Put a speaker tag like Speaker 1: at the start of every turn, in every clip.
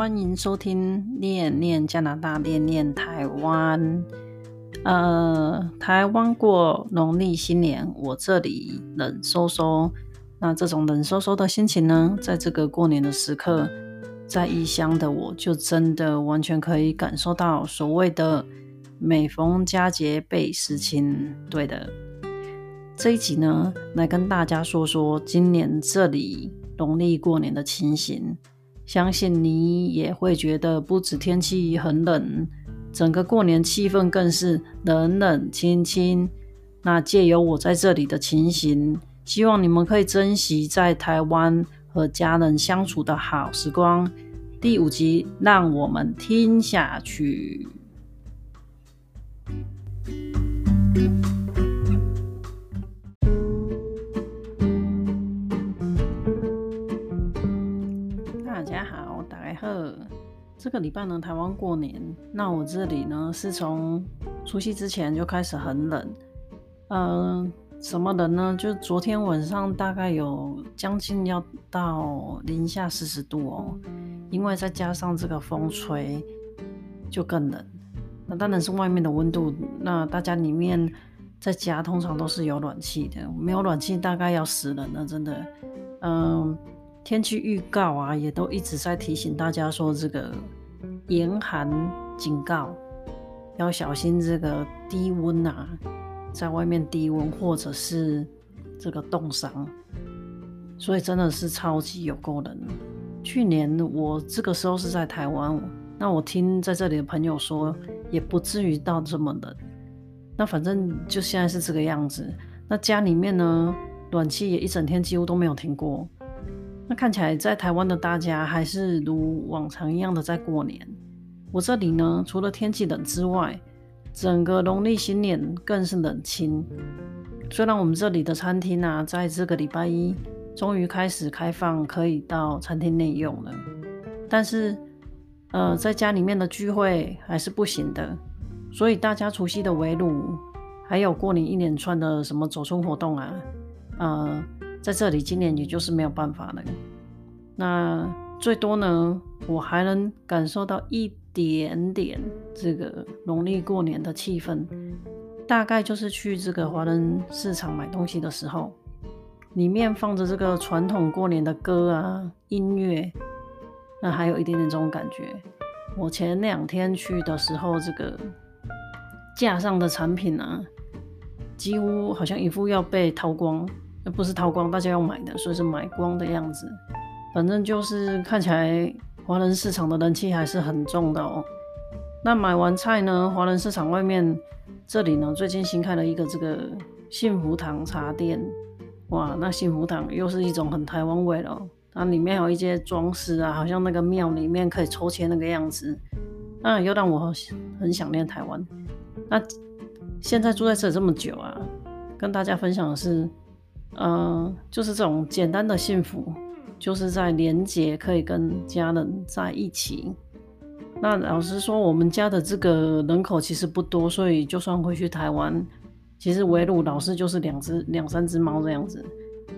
Speaker 1: 欢迎收听念念加拿大，念念台湾。呃，台湾过农历新年，我这里冷飕飕。那这种冷飕飕的心情呢，在这个过年的时刻，在异乡的我就真的完全可以感受到所谓的每逢佳节倍思亲。对的，这一集呢，来跟大家说说今年这里农历过年的情形。相信你也会觉得，不止天气很冷，整个过年气氛更是冷冷清清。那借由我在这里的情形，希望你们可以珍惜在台湾和家人相处的好时光。第五集，让我们听下去。这个礼拜呢，台湾过年。那我这里呢，是从除夕之前就开始很冷。嗯、什么冷呢？就昨天晚上大概有将近要到零下四十度哦。因为再加上这个风吹，就更冷。那当然是外面的温度。那大家里面在家通常都是有暖气的，没有暖气大概要死人了，真的。嗯、天气预告啊，也都一直在提醒大家说，这个严寒警告，要小心这个低温啊，在外面低温或者是这个冻伤，所以真的是超级有够冷。去年我这个时候是在台湾，那我听在这里的朋友说，也不至于到这么冷。那反正就现在是这个样子。那家里面呢，暖气也一整天几乎都没有停过。那看起来在台湾的大家还是如往常一样的在过年。我这里呢，除了天气冷之外，整个农历新年更是冷清。虽然我们这里的餐厅啊，在这个礼拜一终于开始开放，可以到餐厅内用了，但是呃，在家里面的聚会还是不行的。所以大家除夕的围炉，还有过年一连串的什么走春活动啊，呃。在这里，今年也就是没有办法了。那最多呢，我还能感受到一点点这个农历过年的气氛，大概就是去这个华人市场买东西的时候，里面放着这个传统过年的歌啊、音乐，那还有一点点这种感觉。我前两天去的时候，这个架上的产品啊，几乎好像一副要被掏光。那不是掏光，大家要买的，所以是买光的样子。反正就是看起来华人市场的人气还是很重的哦。那买完菜呢，华人市场外面这里呢，最近新开了一个这个幸福堂茶店。哇，那幸福堂又是一种很台湾味了。它里面有一些装饰啊，好像那个庙里面可以抽签那个样子。那又让我很想念台湾。那现在住在这里这么久啊，跟大家分享的是。嗯，就是这种简单的幸福，就是在年节可以跟家人在一起。那老实说，我们家的这个人口其实不多，所以就算回去台湾，其实围炉老是就是两只、两三只猫这样子。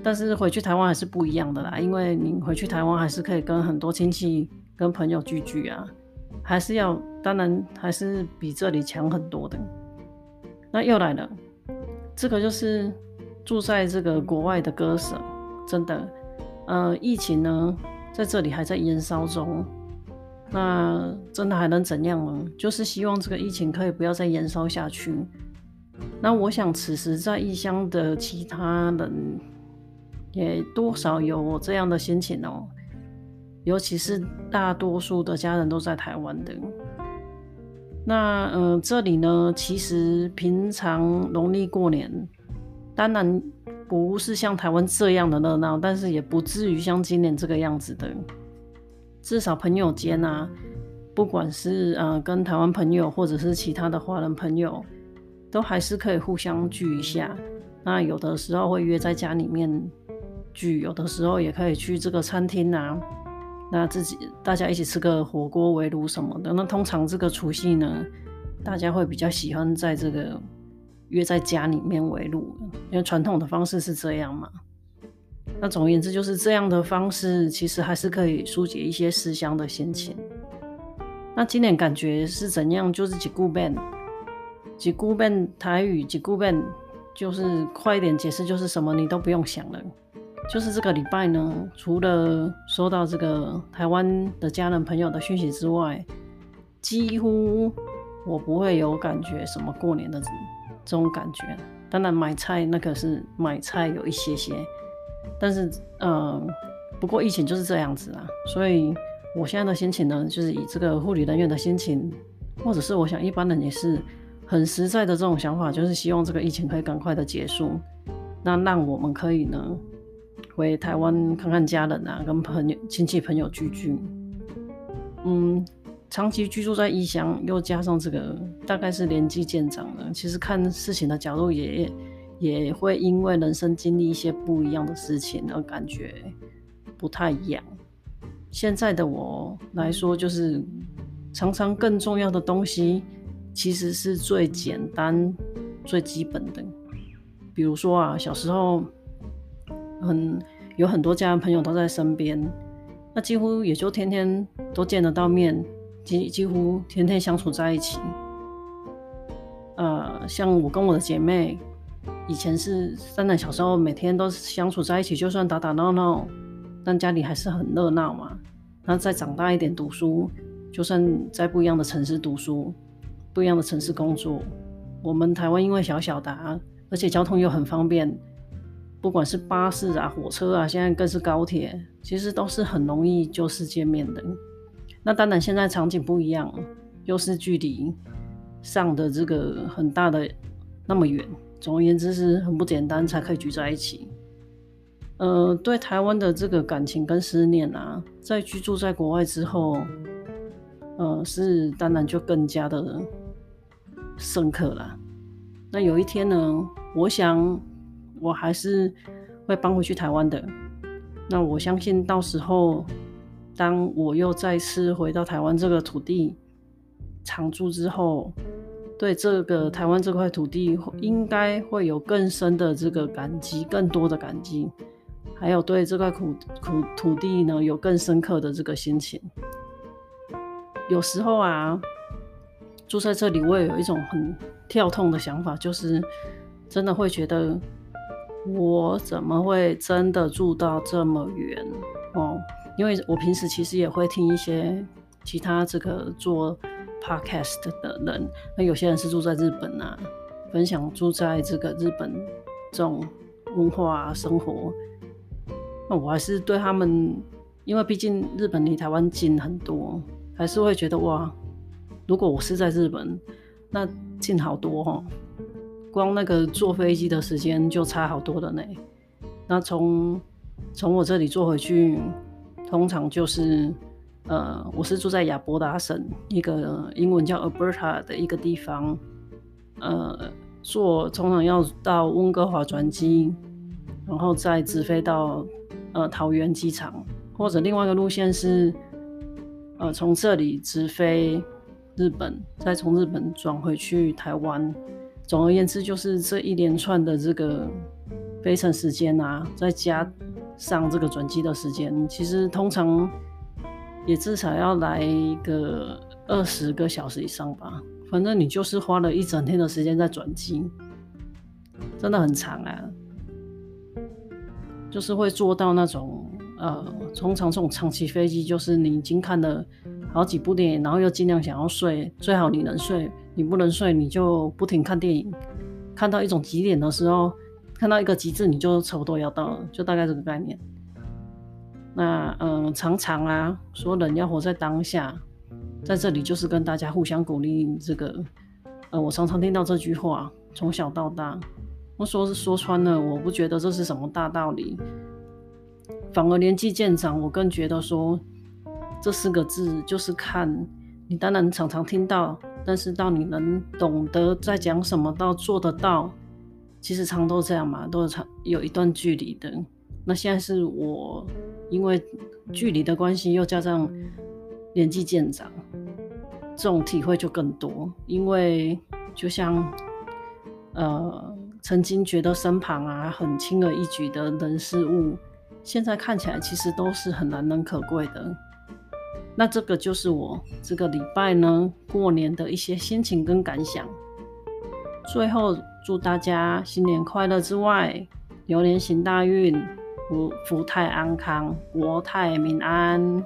Speaker 1: 但是回去台湾还是不一样的啦，因为你回去台湾还是可以跟很多亲戚、跟朋友聚聚啊，还是要，当然还是比这里强很多的。那又来了，这个就是。住在这个国外的歌手，真的，呃，疫情呢，在这里还在延烧中，那真的还能怎样呢？就是希望这个疫情可以不要再延烧下去。那我想，此时在异乡的其他人，也多少有我这样的心情哦。尤其是大多数的家人都在台湾的。那，嗯、呃，这里呢，其实平常农历过年。当然不是像台湾这样的热闹，但是也不至于像今年这个样子的。至少朋友间啊，不管是呃跟台湾朋友，或者是其他的华人朋友，都还是可以互相聚一下。那有的时候会约在家里面聚，有的时候也可以去这个餐厅啊，那自己大家一起吃个火锅围炉什么的。那通常这个除夕呢，大家会比较喜欢在这个。约在家里面围炉，因为传统的方式是这样嘛。那总而言之，就是这样的方式，其实还是可以疏解一些思乡的心情。那今年感觉是怎样？就是几句变，几句变台语，几句变就是快一点解释，就是什么你都不用想了。就是这个礼拜呢，除了收到这个台湾的家人朋友的讯息之外，几乎我不会有感觉什么过年的这种感觉。当然买菜那个是买菜有一些些，但是呃，不过疫情就是这样子啊，所以。我现在的心情呢，就是以这个护理人员的心情，或者是我想一般人也是很实在的这种想法，就是希望这个疫情可以赶快的结束，那让我们可以呢回台湾看看家人啊，跟朋友、亲戚朋友聚聚。嗯，长期居住在异乡，又加上这个大概是年纪渐长了，其实看事情的角度也也会因为人生经历一些不一样的事情而感觉不太一样。现在的我来说，就是常常更重要的东西，其实是最简单、最基本的。比如说啊，小时候很有很多家人朋友都在身边，那几乎也就天天都见得到面，几几乎天天相处在一起。呃，像我跟我的姐妹，以前是真的小时候每天都相处在一起，就算打打闹闹。但家里还是很热闹嘛。那再长大一点读书，就算在不一样的城市读书，不一样的城市工作，我们台湾因为小小的啊，而且交通又很方便，不管是巴士啊、火车啊，现在更是高铁，其实都是很容易就是见面的。那当然现在场景不一样，又是距离上的这个很大的那么远，总而言之是很不简单才可以聚在一起。呃，对台湾的这个感情跟思念啊，在居住在国外之后，呃，是当然就更加的深刻了。那有一天呢，我想我还是会搬回去台湾的。那我相信到时候，当我又再次回到台湾这个土地常住之后，对这个台湾这块土地应该会有更深的这个感激，更多的感激。还有对这块土土土地呢，有更深刻的这个心情。有时候啊，住在这里，我也有一种很跳痛的想法，就是真的会觉得，我怎么会真的住到这么远哦？因为我平时其实也会听一些其他这个做 podcast 的人，那有些人是住在日本啊，分享住在这个日本这种文化啊，生活。那我还是对他们，因为毕竟日本离台湾近很多，还是会觉得哇，如果我是在日本，那近好多哈，光那个坐飞机的时间就差好多了呢。那从从我这里坐回去，通常就是呃，我是住在亚伯达省一个英文叫 Alberta 的一个地方，呃，坐通常要到温哥华转机，然后再直飞到。呃，桃园机场，或者另外一个路线是，呃，从这里直飞日本，再从日本转回去台湾。总而言之，就是这一连串的这个飞程时间啊，再加上这个转机的时间，其实通常也至少要来一个二十个小时以上吧。反正你就是花了一整天的时间在转机，真的很长啊。就是会坐到那种，呃，通常这种长期飞机，就是你已经看了好几部电影，然后又尽量想要睡，最好你能睡，你不能睡，你就不停看电影，看到一种极点的时候，看到一个极致，你就差不多要到了，就大概这个概念。那，嗯、常常啊，说人要活在当下，在这里就是跟大家互相鼓励，这个，呃，我常常听到这句话，从小到大。我说是说穿了，我不觉得这是什么大道理，反而年纪渐长，我更觉得说这四个字就是看你，当然常常听到，但是到你能懂得在讲什么，到做得到，其实常都这样嘛，都是长有一段距离的。那现在是我因为距离的关系，又加上年纪渐长，这种体会就更多，因为就像呃。曾经觉得身旁啊很轻而易举的人事物，现在看起来其实都是很难能可贵的。那这个就是我这个礼拜呢过年的一些心情跟感想。最后祝大家新年快乐之外，牛年行大运，福福泰安康，国泰民安。